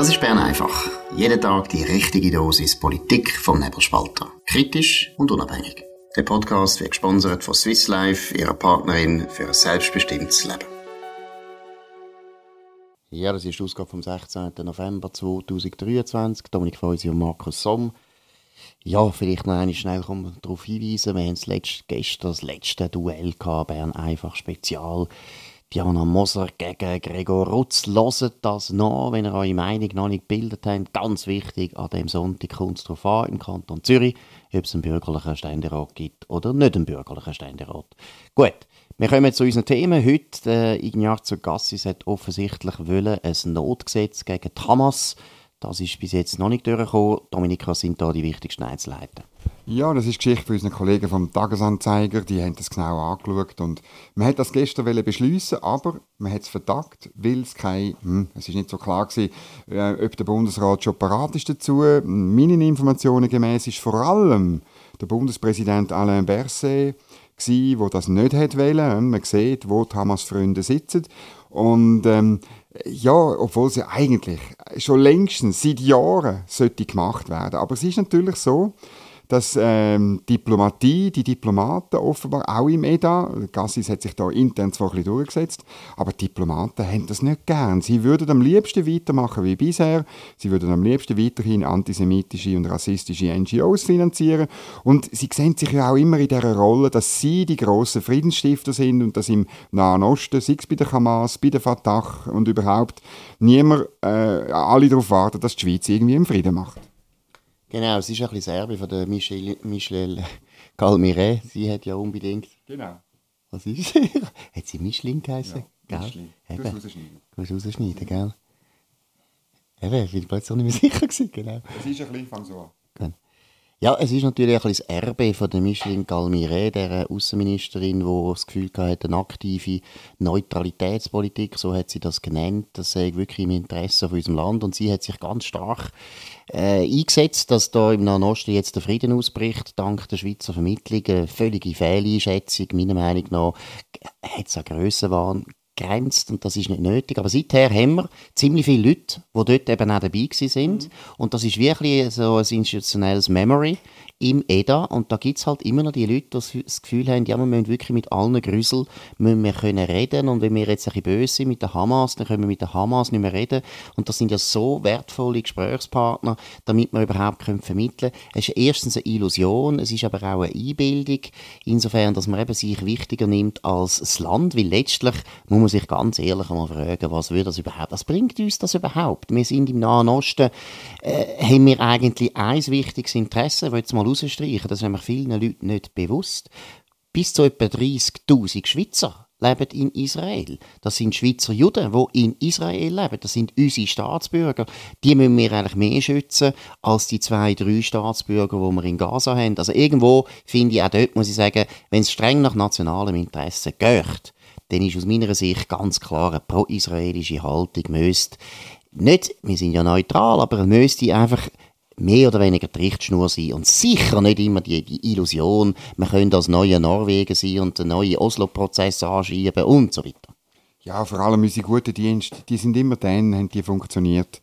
Das ist Bern einfach. Jeden Tag die richtige Dosis Politik vom Nebelspalter. Kritisch und unabhängig. Der Podcast wird gesponsert von Swiss Life, ihrer Partnerin für ein selbstbestimmtes Leben. Ja, das ist die Ausgabe vom 16. November 2023. Dominik Feusi und Markus Somm. Ja, vielleicht noch einmal schnell darauf hinweisen. Wir haben das letzte, gestern das letzte Duell gehabt, Bern einfach Spezial. Diana Moser gegen Gregor Rutz. Hört das noch, wenn ihr eure Meinung noch nicht gebildet habt. Ganz wichtig, an dem Sonntag kommt es darauf an, im Kanton Zürich, ob es einen bürgerlichen Ständerat gibt oder nicht einen bürgerlichen Ständerat. Gut, wir kommen zu unseren Themen. Heute, äh, Ignazio Gassis hat offensichtlich wollen, ein Notgesetz gegen die Hamas das ist bis jetzt noch nicht durchgekommen. Dominika, sind da die wichtigsten Einzelheiten? Ja, das ist Geschichte von unseren Kollegen vom Tagesanzeiger. Die haben das genau angeschaut. Und man hat das gestern beschließen, aber man hat es verdagt, weil es kein, hm, es ist nicht so klar gewesen, äh, ob der Bundesrat schon parat ist dazu. Meinen Informationen gemäß ist vor allem der Bundespräsident Alain Berset gsi, wo das nicht hat wollen. Man sieht, wo die Hamas-Freunde sitzen. Und ähm, ja, obwohl sie eigentlich schon längstens seit Jahren sollte gemacht werden. Aber es ist natürlich so, dass ähm, Diplomatie, die Diplomaten offenbar auch im EDA, Gassis hat sich da intern zwar ein bisschen durchgesetzt, aber Diplomaten haben das nicht gern. Sie würden am liebsten weitermachen wie bisher, sie würden am liebsten weiterhin antisemitische und rassistische NGOs finanzieren und sie sehen sich ja auch immer in der Rolle, dass sie die grossen Friedensstifter sind und dass im Nahen Osten, sei es bei der Hamas, bei der Fatah und überhaupt, niemand, äh, alle darauf warten, dass die Schweiz irgendwie im Frieden macht. Genau, es ist ein bisschen Serbe von der Michelle, Michelle Calmire. Sie hat ja unbedingt... Genau. Was ist sie? hat sie Micheline geheißen? Ja, Micheline. Du musst rausschneiden. Du musst rausschneiden, gell? Eben, ich bin plötzlich nicht mehr sicher gewesen, genau. Es ist ein bisschen, fang so an. Ja, es ist natürlich ein bisschen das Erbe von der Micheline Galmire, der Außenministerin, die das Gefühl hatte, eine aktive Neutralitätspolitik, so hat sie das genannt, das sei wirklich im Interesse von unserem Land. Und sie hat sich ganz stark äh, eingesetzt, dass da im Nahen Osten jetzt der Frieden ausbricht, dank der Schweizer Vermittlung, eine völlige Fehleinschätzung, meiner Meinung nach, hat es einen Grössenwahn grenzt und das ist nicht nötig. Aber seither haben wir ziemlich viele Leute, die dort eben auch dabei sind. Mhm. Und das ist wirklich so ein institutionelles Memory im EDA und da gibt es halt immer noch die Leute, die das Gefühl haben, ja, wir müssen wirklich mit allen Grüsel müssen wir können reden. Und wenn wir jetzt ein bisschen böse sind mit der Hamas, dann können wir mit der Hamas nicht mehr reden. Und das sind ja so wertvolle Gesprächspartner, damit wir überhaupt können vermitteln können. Es ist erstens eine Illusion, es ist aber auch eine Einbildung, insofern, dass man eben sich wichtiger nimmt als das Land, weil letztlich muss man sich ganz ehrlich einmal fragen, was würde das überhaupt, was bringt uns das überhaupt? Wir sind im Nahen Osten, äh, haben wir eigentlich ein wichtiges Interesse, ich jetzt mal rausstreichen, das ist nämlich vielen Leuten nicht bewusst. Bis zu etwa 30.000 Schweizer leben in Israel. Das sind Schweizer Juden, die in Israel leben. Das sind unsere Staatsbürger. Die müssen wir eigentlich mehr schützen als die zwei, drei Staatsbürger, die wir in Gaza haben. Also irgendwo finde ich auch dort, muss ich sagen, wenn es streng nach nationalem Interesse geht, dann ist aus meiner Sicht ganz klar eine pro-israelische Haltung müsste nicht, wir sind ja neutral, aber müsste einfach mehr oder weniger die Richtschnur sein und sicher nicht immer die, die Illusion, man könnte das neue Norwegen sein und den neuen Oslo-Prozess anschieben und so weiter. Ja, vor allem unsere guten Dienste, die sind immer dann, haben die funktioniert,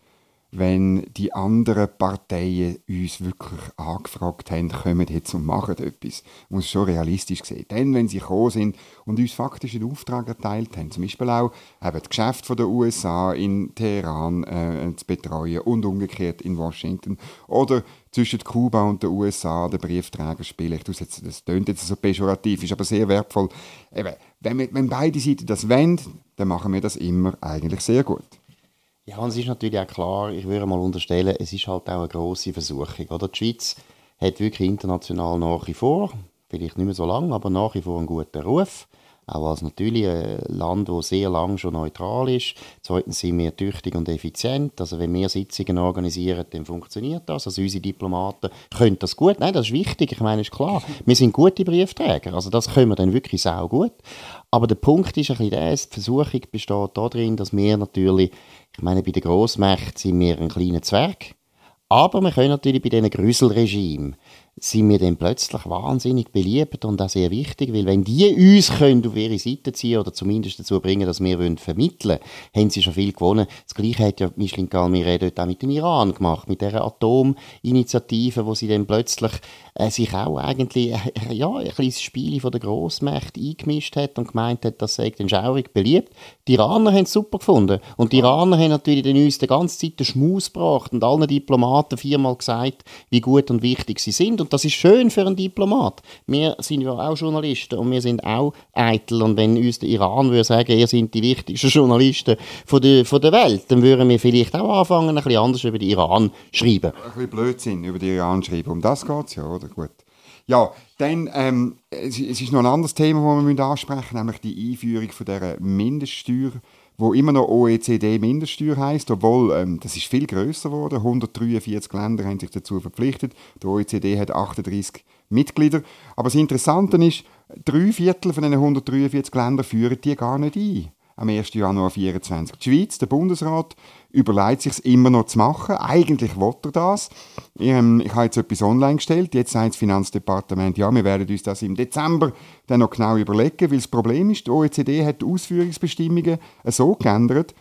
wenn die anderen Parteien uns wirklich angefragt haben, kommen jetzt und machen etwas. Muss schon realistisch sehen. Dann, wenn sie gekommen sind und uns faktisch einen Auftrag erteilt haben, zum Beispiel auch eben das Geschäft der USA in Teheran äh, zu betreuen und umgekehrt in Washington oder zwischen Kuba und den USA den Briefträger spielen. Ich jetzt, das klingt jetzt so pejorativ, ist aber sehr wertvoll. Eben, wenn, wir, wenn beide Seiten das wollen, dann machen wir das immer eigentlich sehr gut. Ja, und es ist natürlich auch klar, ich würde mal unterstellen, es ist halt auch eine grosse Versuchung. Oder? Die Schweiz hat wirklich international nach wie vor, vielleicht nicht mehr so lange, aber nach wie vor einen guten Ruf. Auch als natürlich ein Land, das sehr lange schon neutral ist. Zweitens sind wir tüchtig und effizient. Also wenn wir Sitzungen organisieren, dann funktioniert das. Also unsere Diplomaten können das gut. Nein, das ist wichtig. Ich meine, ist klar. Wir sind gute Briefträger. Also das können wir dann wirklich sau gut. Aber der Punkt ist ein bisschen der, die Versuchung besteht darin, dass wir natürlich ich meine, bei den Grossmächten sind wir ein kleiner Zwerg. Aber wir können natürlich bei diesen Grüsselregimen sind wir dann plötzlich wahnsinnig beliebt und auch sehr wichtig, weil wenn die uns können auf ihre Seite ziehen oder zumindest dazu bringen, dass wir vermitteln wollen, haben sie schon viel gewonnen. Das Gleiche hat ja Micheline Galmire dort auch mit dem Iran gemacht, mit dieser Atominitiative, wo sie dann plötzlich äh, sich auch eigentlich äh, ja, ein kleines Spiel von der Grossmächte eingemischt hat und gemeint hat, das sei dann schaurig beliebt. Die Iraner haben es super gefunden und die Iraner haben natürlich dann uns die ganze Zeit den Schmaus gebracht und allen Diplomaten viermal gesagt, wie gut und wichtig sie sind und das ist schön für einen Diplomat. Wir sind ja auch Journalisten und wir sind auch eitel. Und wenn uns der Iran würde sagen, ihr seid die wichtigsten Journalisten von der, von der Welt, dann würden wir vielleicht auch anfangen, ein bisschen anders über den Iran zu schreiben. Ein bisschen Blödsinn über den Iran schreiben. Um das geht es ja, oder? Gut. Ja, dann ähm, es, ist noch ein anderes Thema, das wir ansprechen müssen, nämlich die Einführung von dieser Mindeststeuer wo immer noch OECD-Mindeststeuer heißt, obwohl ähm, das ist viel größer geworden. 143 Länder haben sich dazu verpflichtet. Der OECD hat 38 Mitglieder. Aber das Interessante ist, drei Viertel von den 143 Ländern führen die gar nicht ein am 1. Januar 2024. Die Schweiz, der Bundesrat, überlegt sich immer noch zu machen. Eigentlich will er das. Ich, ähm, ich habe jetzt etwas online gestellt. Jetzt sagt das Finanzdepartement, ja, wir werden uns das im Dezember dann noch genau überlegen, weil das Problem ist, die OECD hat die Ausführungsbestimmungen so geändert,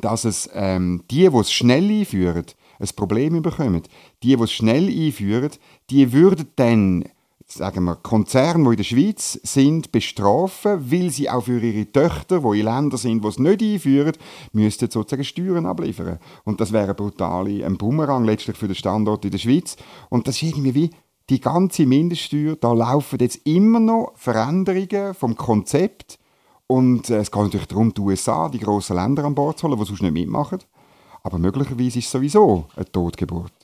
dass es ähm, die, die es schnell einführen, ein Problem bekommen. Die, die es schnell einführen, die würden dann sagen wir, Konzerne, die in der Schweiz sind, bestrafen, weil sie auch für ihre Töchter, die in Ländern sind, die es nicht einführen, müssten sozusagen Steuern abliefern. Und das wäre brutal ein Bumerang letztlich für den Standort in der Schweiz. Und das ist irgendwie wie die ganze Mindeststeuer, da laufen jetzt immer noch Veränderungen vom Konzept. Und äh, es geht natürlich darum, die USA, die grossen Länder an Bord zu holen, die sonst nicht mitmachen. Aber möglicherweise ist es sowieso eine Totgeburt.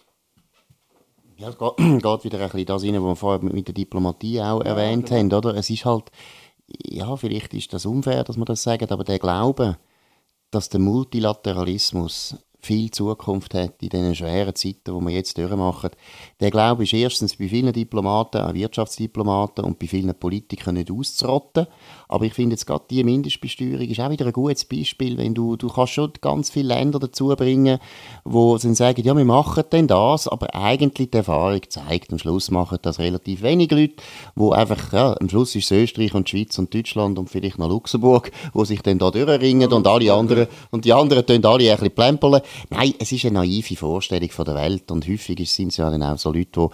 Ja, es geht, geht wieder ein bisschen das rein, was wir vorher mit der Diplomatie auch ja, erwähnt genau. haben, oder? Es ist halt, ja, vielleicht ist das unfair, dass man das sagt, aber der Glaube, dass der Multilateralismus viel Zukunft hat in diesen schweren Zeiten, die wir jetzt durchmachen. Der Glaube ist erstens bei vielen Diplomaten, auch Wirtschaftsdiplomaten und bei vielen Politikern nicht auszurotten. Aber ich finde jetzt gerade die Mindestbesteuerung ist auch wieder ein gutes Beispiel, wenn du, du kannst schon ganz viele Länder dazu bringen, wo dann sagen, ja, wir machen denn das, aber eigentlich die Erfahrung zeigt, am Schluss machen das relativ wenige Leute, wo einfach, ja, am Schluss ist es Österreich und Schweiz und Deutschland und vielleicht noch Luxemburg, wo sich dann da durchringen und alle anderen, und die anderen tun alle ein bisschen plempeln. Nein, es ist eine naive Vorstellung von der Welt und häufig sind es ja dann auch so Leute,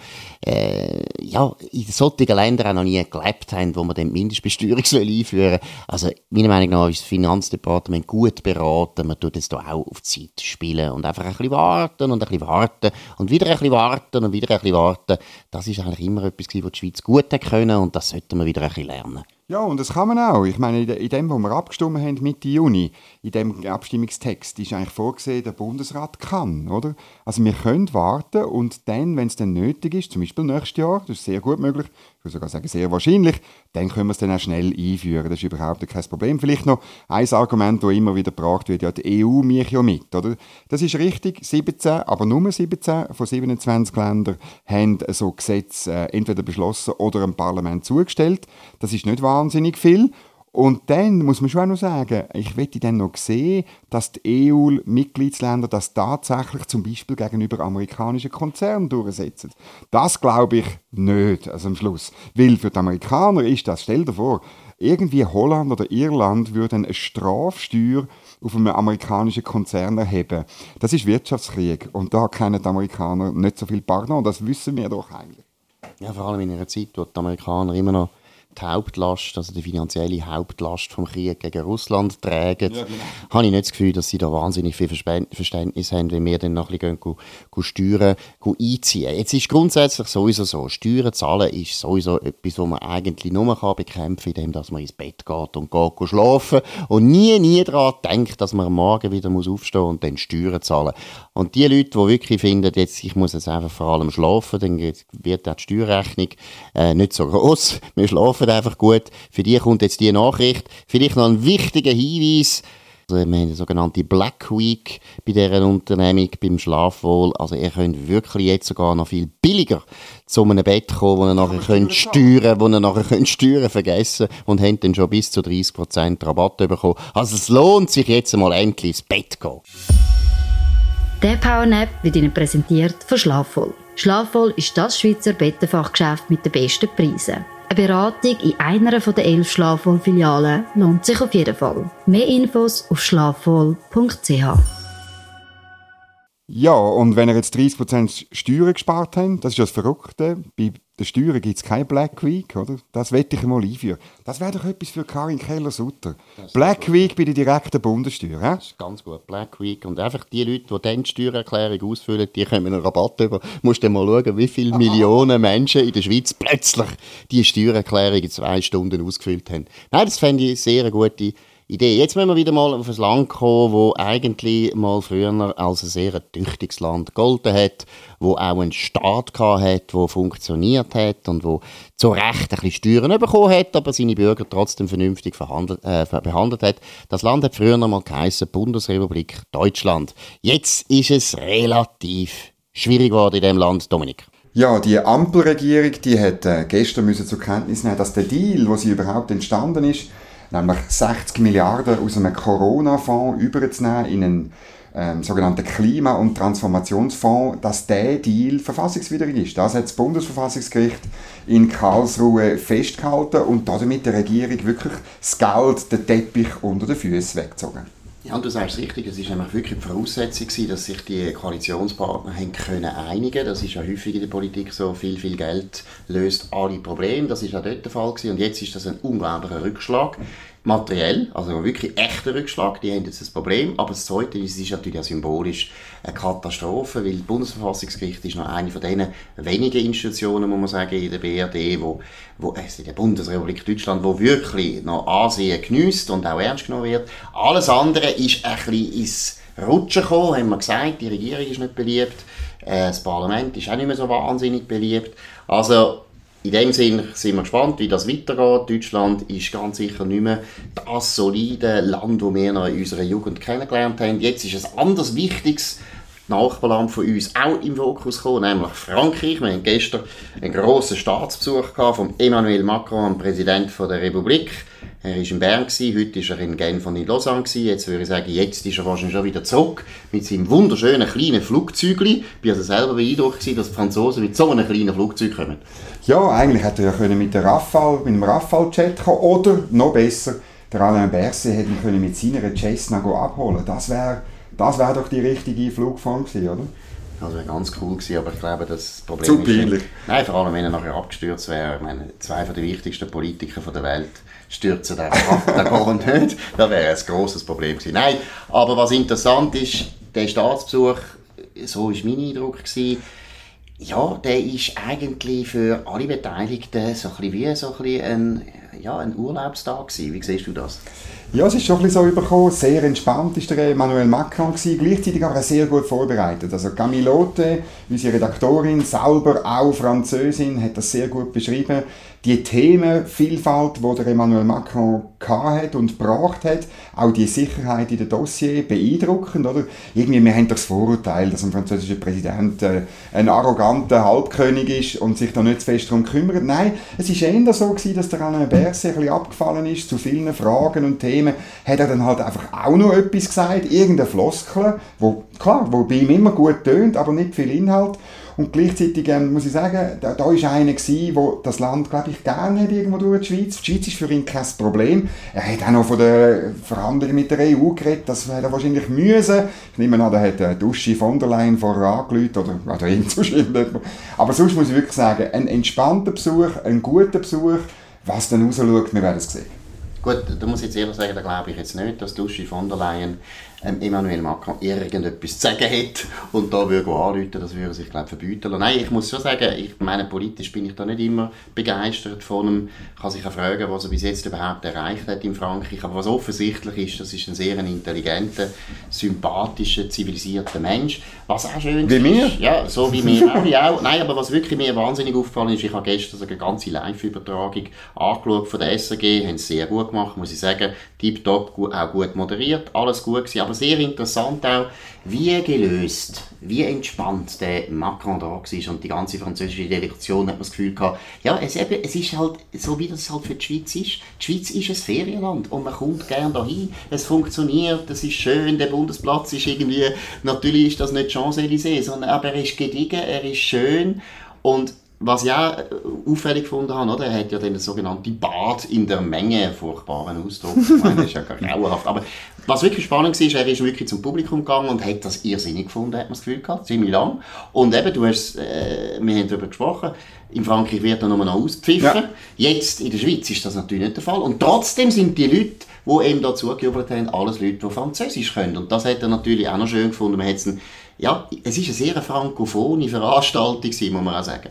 die äh, ja, in solchen Ländern auch noch nie gelebt haben, wo man dann Mindestbesteuerung einführen soll. Also meiner Meinung nach ist das Finanzdepartement gut beraten, man tut es da auch auf die Zeit spielen und einfach ein bisschen warten und ein bisschen warten und wieder ein bisschen warten und wieder ein bisschen warten. Das ist eigentlich immer etwas, was die Schweiz gut können und das sollten wir wieder ein bisschen lernen. Ja, und das kann man auch. Ich meine, in dem, wo wir abgestimmt haben Mitte Juni, in dem Abstimmungstext, ist eigentlich vorgesehen, der Bundesrat kann, oder? Also wir können warten und dann, wenn es dann nötig ist, zum Beispiel nächstes Jahr, das ist sehr gut möglich, ich würde sogar sagen sehr wahrscheinlich, dann können wir es dann auch schnell einführen. Das ist überhaupt kein Problem. Vielleicht noch ein Argument, das immer wieder gebracht wird, ja, die EU mich ja mit, oder? Das ist richtig, 17, aber nur 17 von 27 Ländern haben so Gesetze äh, entweder beschlossen oder im Parlament zugestellt. Das ist nicht wahnsinnig viel. Und dann muss man schon auch noch sagen, ich möchte dann noch sehen, dass die EU-Mitgliedsländer das tatsächlich zum Beispiel gegenüber amerikanischen Konzernen durchsetzen. Das glaube ich nicht, also am Schluss. Weil für die Amerikaner ist das, stell dir vor, irgendwie Holland oder Irland würden eine Strafsteuer auf einen amerikanischen Konzern erheben. Das ist Wirtschaftskrieg und da kennen die Amerikaner nicht so viel Pardon, das wissen wir doch eigentlich. Ja, vor allem in einer Zeit, wo die Amerikaner immer noch die Hauptlast, also die finanzielle Hauptlast vom Krieg gegen Russland tragen, ja, genau. habe ich nicht das Gefühl, dass sie da wahnsinnig viel Verständnis haben, wenn wir dann noch ein bisschen gehen, gehen, Steuern gehen einziehen. Jetzt ist grundsätzlich sowieso so, Steuern zahlen ist sowieso etwas, was man eigentlich nur kann bekämpfen kann, indem man ins Bett geht und geht schlafen und nie, nie daran denkt, dass man am Morgen wieder muss aufstehen und dann Steuern zahlen. Und die Leute, die wirklich finden, jetzt, ich muss jetzt einfach vor allem schlafen, dann wird auch die Steuerrechnung äh, nicht so groß. Wir schlafen laufen einfach gut. Für die kommt jetzt die Nachricht. Vielleicht noch ein wichtiger Hinweis. Also wir haben eine sogenannte Black Week bei dieser Unternehmung, beim Schlafwohl. Also ihr könnt wirklich jetzt sogar noch viel billiger zu einem Bett kommen, wo ihr nachher könnt steuern, wo ihr nachher könnt steuern vergessen und habt dann schon bis zu 30% Rabatt bekommen. Also es lohnt sich jetzt mal endlich ins Bett zu gehen. Der Powernap wird Ihnen präsentiert von Schlafwohl. Schlafvoll ist das Schweizer Bettenfachgeschäft mit den besten Preisen. Eine Beratung in einer der elf Schlafvoll-Filialen lohnt sich auf jeden Fall. Mehr Infos auf schlafvoll.ch. Ja, und wenn ihr jetzt 30% Steuern gespart habt, das ist das Verrückte, bei den Steuern gibt es keine Black Week, oder? Das wette ich mal einführen. Das wäre doch etwas für Karin Keller-Sutter. Black Week bei der direkten Bundessteuer, hä? Das ist ganz gut, Black Week. Und einfach die Leute, die dann die Steuererklärung ausfüllen, die kommen einen Rabatt über. Du musst dann mal schauen, wie viele Millionen Menschen in der Schweiz plötzlich die Steuererklärung in zwei Stunden ausgefüllt haben. Nein, das fände ich eine sehr gute Idee. Jetzt müssen wir wieder mal auf ein Land kommen, wo eigentlich mal früher als ein sehr tüchtiges Land gegolten hat, wo auch einen Staat hat, wo funktioniert hat und wo zu Recht ein bisschen Steuern bekommen hat, aber seine Bürger trotzdem vernünftig äh, behandelt hat. Das Land hat früher mal geheißen Bundesrepublik Deutschland. Jetzt ist es relativ schwierig geworden in dem Land, Dominik. Ja, die Ampelregierung, die hat äh, gestern müssen zur Kenntnis nehmen, dass der Deal, wo sie überhaupt entstanden ist, nämlich 60 Milliarden aus einem Corona-Fonds überzunehmen in einen ähm, sogenannten Klima- und Transformationsfonds, dass der Deal verfassungswidrig ist. Das hat das Bundesverfassungsgericht in Karlsruhe festgehalten und damit der Regierung wirklich das Geld, den Teppich unter den Füßen weggezogen. Ja, du sagst richtig, es war wirklich die Voraussetzung, dass sich die Koalitionspartner haben können einigen Das ist ja häufig in der Politik so, viel, viel Geld löst alle Probleme. Das ist auch dort der Fall gewesen. Und jetzt ist das ein unglaublicher Rückschlag materiell, also wirklich echter Rückschlag, die haben jetzt das Problem. Aber das Zweite ist, es ist natürlich auch symbolisch eine Katastrophe, weil das Bundesverfassungsgericht ist noch eine von den wenigen Institutionen, muss man sagen, in der BRD, wo, wo also in der Bundesrepublik Deutschland, wo wirklich noch Ansehen genießt und auch ernst genommen wird. Alles andere ist ein bisschen ins Rutschen gekommen, haben wir gesagt, die Regierung ist nicht beliebt, äh, das Parlament ist auch nicht mehr so wahnsinnig beliebt. Also in dem Sinne sind wir gespannt, wie das weitergeht. Deutschland ist ganz sicher nicht mehr das solide Land, das wir noch in unserer Jugend kennengelernt haben. Jetzt ist ein anderes wichtiges Nachbarland von uns auch im Fokus gekommen, nämlich Frankreich. Wir hatten gestern einen grossen Staatsbesuch von Emmanuel Macron, dem Präsident der Republik. Er war in Bern, heute war er in Genf und in Lausanne. Jetzt würde ich sagen, jetzt ist er wahrscheinlich schon wieder zurück mit seinem wunderschönen kleinen Flugzeug. Ich war also selber beeindruckt, dass die Franzosen mit so einem kleinen Flugzeug kommen. Ja, eigentlich hätte er ja mit, der Rafale, mit dem Rafale-Jet kommen oder noch besser, der Alain Berset hätte ihn mit seiner Cessna abholen Das wäre das wär doch die richtige Flugform gewesen, oder? Das wäre ganz cool gewesen, aber ich glaube, das Problem Zu peinlich. Ist, nein, vor allem, wenn er nachher abgestürzt wäre. Ich meine, zwei den wichtigsten Politiker der Welt stürzen den ab, dann gar nicht. Das wäre ein grosses Problem gewesen. Nein, aber was interessant ist, der Staatsbesuch, so war mein Eindruck, gewesen, ja, der ist eigentlich für alle Beteiligten so ein bisschen wie so ein, bisschen ein, ja, ein Urlaubstag gewesen. Wie siehst du das? Ja, es ist schon ein bisschen so übergekommen. Sehr entspannt ist der Emmanuel Macron gewesen, gleichzeitig aber sehr gut vorbereitet. Also Camille Lotte, unsere Redaktorin, selber auch Französin, hat das sehr gut beschrieben die Themenvielfalt, die der Emmanuel Macron hat und gebracht hat, auch die Sicherheit in den Dossier, beeindruckend, oder? Irgendwie, wir haben das Vorurteil, dass ein französischer Präsident äh, ein arroganter Halbkönig ist und sich da nicht zu fest darum kümmert. Nein, es war eher so gewesen, dass der Alain Berset ein bisschen abgefallen ist zu vielen Fragen und Themen, hat er dann halt einfach auch noch etwas gesagt, irgendeine Floskel, wo, klar, wo bei ihm immer gut tönt, aber nicht viel Inhalt. Und gleichzeitig ähm, muss ich sagen, da, da ist einer gewesen, der das Land, glaube ich, gerne hat irgendwo durch die Schweiz. Die Schweiz ist für ihn kein Problem. Er hat auch noch von den Verhandlungen mit der EU geredet, das hätte er wahrscheinlich müssen. Ich nehme an, da hat äh, Duschi von der Leyen vorher angerufen oder, oder irgend so Aber sonst muss ich wirklich sagen, ein entspannter Besuch, ein guter Besuch, was dann rausschaut, wir werden es sehen. Gut, da muss ich jetzt ehrlich sagen, da glaube ich jetzt nicht, dass Duschi von der Leyen ähm, Emmanuel Macron irgendetwas zu sagen hat und da würde anrufen, das würde sich glaube verbieten lassen. Nein, ich muss schon sagen, ich meine, politisch bin ich da nicht immer begeistert von ihm. Ich kann sich auch fragen, was er bis jetzt überhaupt erreicht hat in Frankreich, aber was offensichtlich ist, das ist ein sehr intelligenter, sympathischer, zivilisierter Mensch, was auch schön wie ist. Wie mir? Ja, so wie mir auch, auch. Nein, aber was wirklich mir wahnsinnig aufgefallen ist, ich habe gestern eine ganze Live-Übertragung angeschaut von der SRG, haben es sehr gut gemacht, muss ich sagen, tiptop, auch gut moderiert, alles gut gewesen, aber sehr interessant auch, wie gelöst, wie entspannt der Macron da war und die ganze französische Delegation hat man das Gefühl gehabt, ja, es, eben, es ist halt so, wie das halt für die Schweiz ist. Die Schweiz ist ein Ferienland und man kommt gerne dahin, es funktioniert, es ist schön, der Bundesplatz ist irgendwie, natürlich ist das nicht Champs-Élysées, sondern aber er ist gediegen, er ist schön und was ich auch äh, auffällig gefunden habe, oder? er hat ja den sogenannten Bad in der Menge, furchtbaren Ausdruck, ich meine, das ist ja grauenhaft, aber was wirklich spannend war, er ist wirklich zum Publikum gegangen und hat das irrsinnig gefunden, hat man das Gefühl gehabt, ziemlich lang. Und eben, du hast, äh, wir haben darüber gesprochen, in Frankreich wird er nur noch auspfiffen. Ja. Jetzt in der Schweiz ist das natürlich nicht der Fall. Und trotzdem sind die Leute, die ihm da zugejubelt haben, alles Leute, die Französisch können. Und das hat er natürlich auch noch schön gefunden. Man ja, es ist eine sehr frankophone Veranstaltung, muss man auch sagen.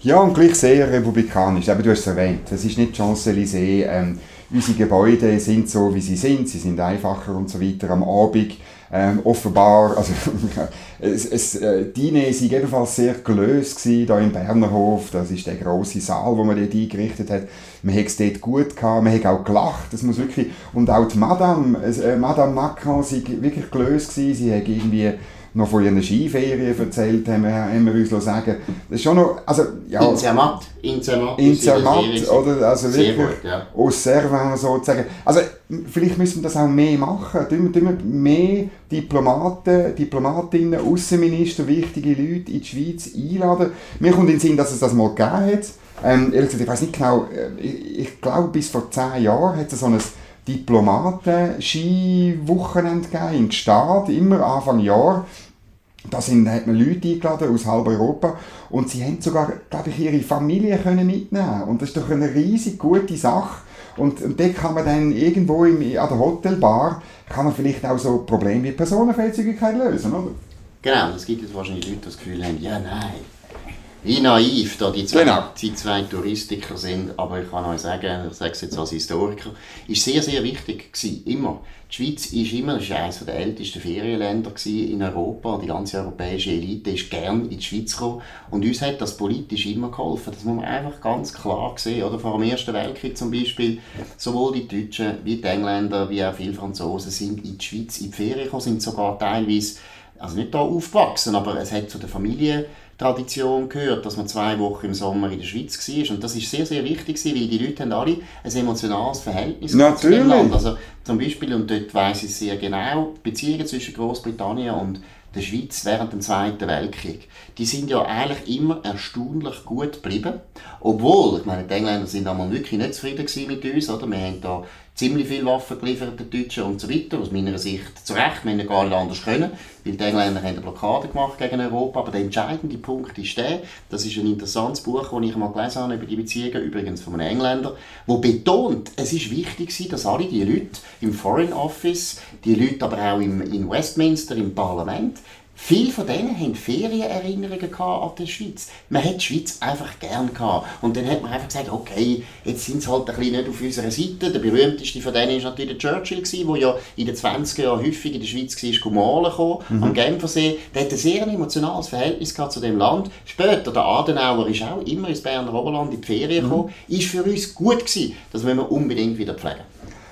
Ja, und gleich sehr republikanisch. Aber du hast es erwähnt, es ist nicht Champs-Élysées. Ähm, unsere Gebäude sind so, wie sie sind. Sie sind einfacher und so weiter. Am Abend ähm, offenbar, also es, es, äh, Dine sind ebenfalls sehr gelöst da im Bernerhof. Das ist der große Saal, wo man dort eingerichtet hat. Man hat es dort gut gehabt, man hat auch gelacht. Das muss wirklich und auch die Madame, äh, Madame Macron, sie wirklich gelöst gewesen. Sie hat irgendwie noch von ihren Skiferien erzählt, haben wir, haben wir uns sagen Das ist schon noch, also, ja. In Zermatt. In Zermatt. In Zermatt, oder? Also wirklich, gut, ja. aus Servan sozusagen. Also, vielleicht müssen wir das auch mehr machen. Tun wir, wir mehr Diplomaten, Diplomatinnen, Außenminister, wichtige Leute in die Schweiz einladen. Mir kommt in den Sinn, dass es das mal gegeben hat. Ähm, ehrlich gesagt, ich weiß nicht genau, äh, ich, ich glaube, bis vor zehn Jahren hat es so ein Diplomaten-Ski-Wochenende gegeben in Gstaad, immer Anfang Jahr. Da sind, hat man Leute eingeladen aus halb Europa und sie haben sogar, glaube ich, ihre Familie können mitnehmen Und das ist doch eine riesig gute Sache. Und, und dort kann man dann irgendwo im, an der Hotelbar, kann man vielleicht auch so Probleme wie Personenfreizügigkeit lösen, oder? Genau, es gibt jetzt wahrscheinlich Leute, die das Gefühl haben, ja, nein, wie naiv da die zwei, genau. die zwei Touristiker sind. Aber ich kann euch sagen, ich sage es jetzt als Historiker, ist sehr, sehr wichtig gewesen, immer. Die Schweiz ist immer, ist eines der ältesten Ferienländer in Europa. Die ganze europäische Elite ist gern in die Schweiz gekommen. Und uns hat das politisch immer geholfen. Das muss man einfach ganz klar sehen. Oder vor dem Ersten Weltkrieg zum Beispiel, sowohl die Deutschen wie die Engländer, wie auch viele Franzosen sind in die Schweiz in die Ferien gekommen, sind sogar teilweise, also nicht da aufgewachsen, aber es hat zu der Familie Tradition gehört, dass man zwei Wochen im Sommer in der Schweiz war. Und das ist sehr, sehr wichtig, weil die Leute haben alle ein emotionales Verhältnis zu dem Land. Also zum Beispiel, und dort weiss ich sehr genau, Beziehungen zwischen Großbritannien und der Schweiz während dem Zweiten Weltkrieg, die sind ja eigentlich immer erstaunlich gut geblieben. Obwohl, ich meine, die Engländer sind einmal wirklich nicht zufrieden mit uns, oder? Wir haben da ziemlich viele Waffen geliefert, den Deutschen und so weiter. Aus meiner Sicht zu Recht, wir hätten gar nicht anders können, weil die Engländer haben eine Blockade gemacht gegen Europa. Aber der entscheidende Punkt ist der, das ist ein interessantes Buch, das ich mal gelesen habe über die Beziehungen, übrigens von einem Engländer, wo betont, es ist wichtig dass alle die Leute im Foreign Office, die Leute aber auch im, in Westminster, im Parlament, Viele von denen haben Ferienerinnerungen an die Schweiz. Man hat die Schweiz einfach gern gehabt. Und dann hat man einfach gesagt, okay, jetzt sind sie halt ein bisschen nicht auf unserer Seite. Der berühmteste von denen war natürlich der Churchill, der ja in den 20er Jahren häufig in der Schweiz war, malen kam, mhm. am Genfersee. Der hat ein sehr emotionales Verhältnis gehabt zu dem Land. Später, der Adenauer ist auch immer ins Berner Oberland in die Ferien mhm. gekommen. Ist für uns gut gewesen. Das müssen wir unbedingt wieder pflegen.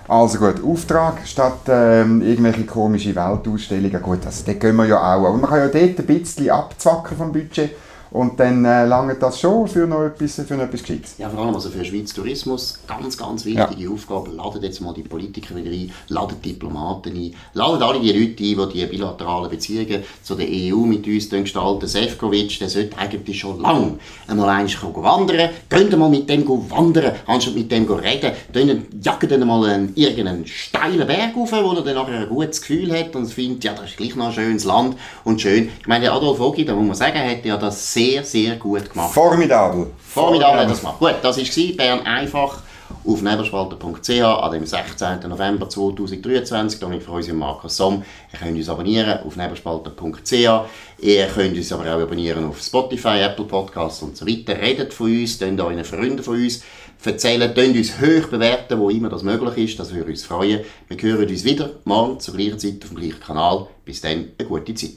Also gut, Auftrag statt ähm, irgendwelche komische Weltausstellungen. Gut, also, dort gehen wir ja auch. Aber man kann ja dort ein bisschen abzwacken vom Budget und dann äh, lange das schon für noch etwas, für noch etwas Gescheites. Ja, vor allem also für Schweiz Tourismus, ganz, ganz wichtige ja. Aufgabe. Ladet jetzt mal die Politiker wieder ein, ladet Diplomaten ein, ladet alle die Leute ein, die die bilateralen Beziehungen zu der EU mit uns gestalten. Sefcovic, der sollte eigentlich schon lange einmal eigentlich wandern. Könnt mal mit dem wandern, anstatt mit dem reden. Dann jagen dann mal einen, irgendeinen steilen Berg auf, wo er dann nachher ein gutes Gefühl hat und findet, ja, das ist gleich noch ein schönes Land und schön. Ich meine, Adolf Ogi, da muss man sagen, hat ja das sehr, sehr gut gemacht. Formidabel. Formidabel hat das gemacht. Gut, das war Bern einfach auf nebelspalter.ch an dem 16. November 2023. Damit für uns Markus Somm. Ihr könnt uns abonnieren auf nebelspalter.ch. Ihr könnt uns aber auch abonnieren auf Spotify, Apple Podcasts und so weiter. Redet von uns, könnt euren Freunden von uns erzählen, könnt uns hoch bewerten, wo immer das möglich ist. Das würde uns freuen. Wir hören uns wieder morgen zur gleichen Zeit auf dem gleichen Kanal. Bis dann, eine gute Zeit.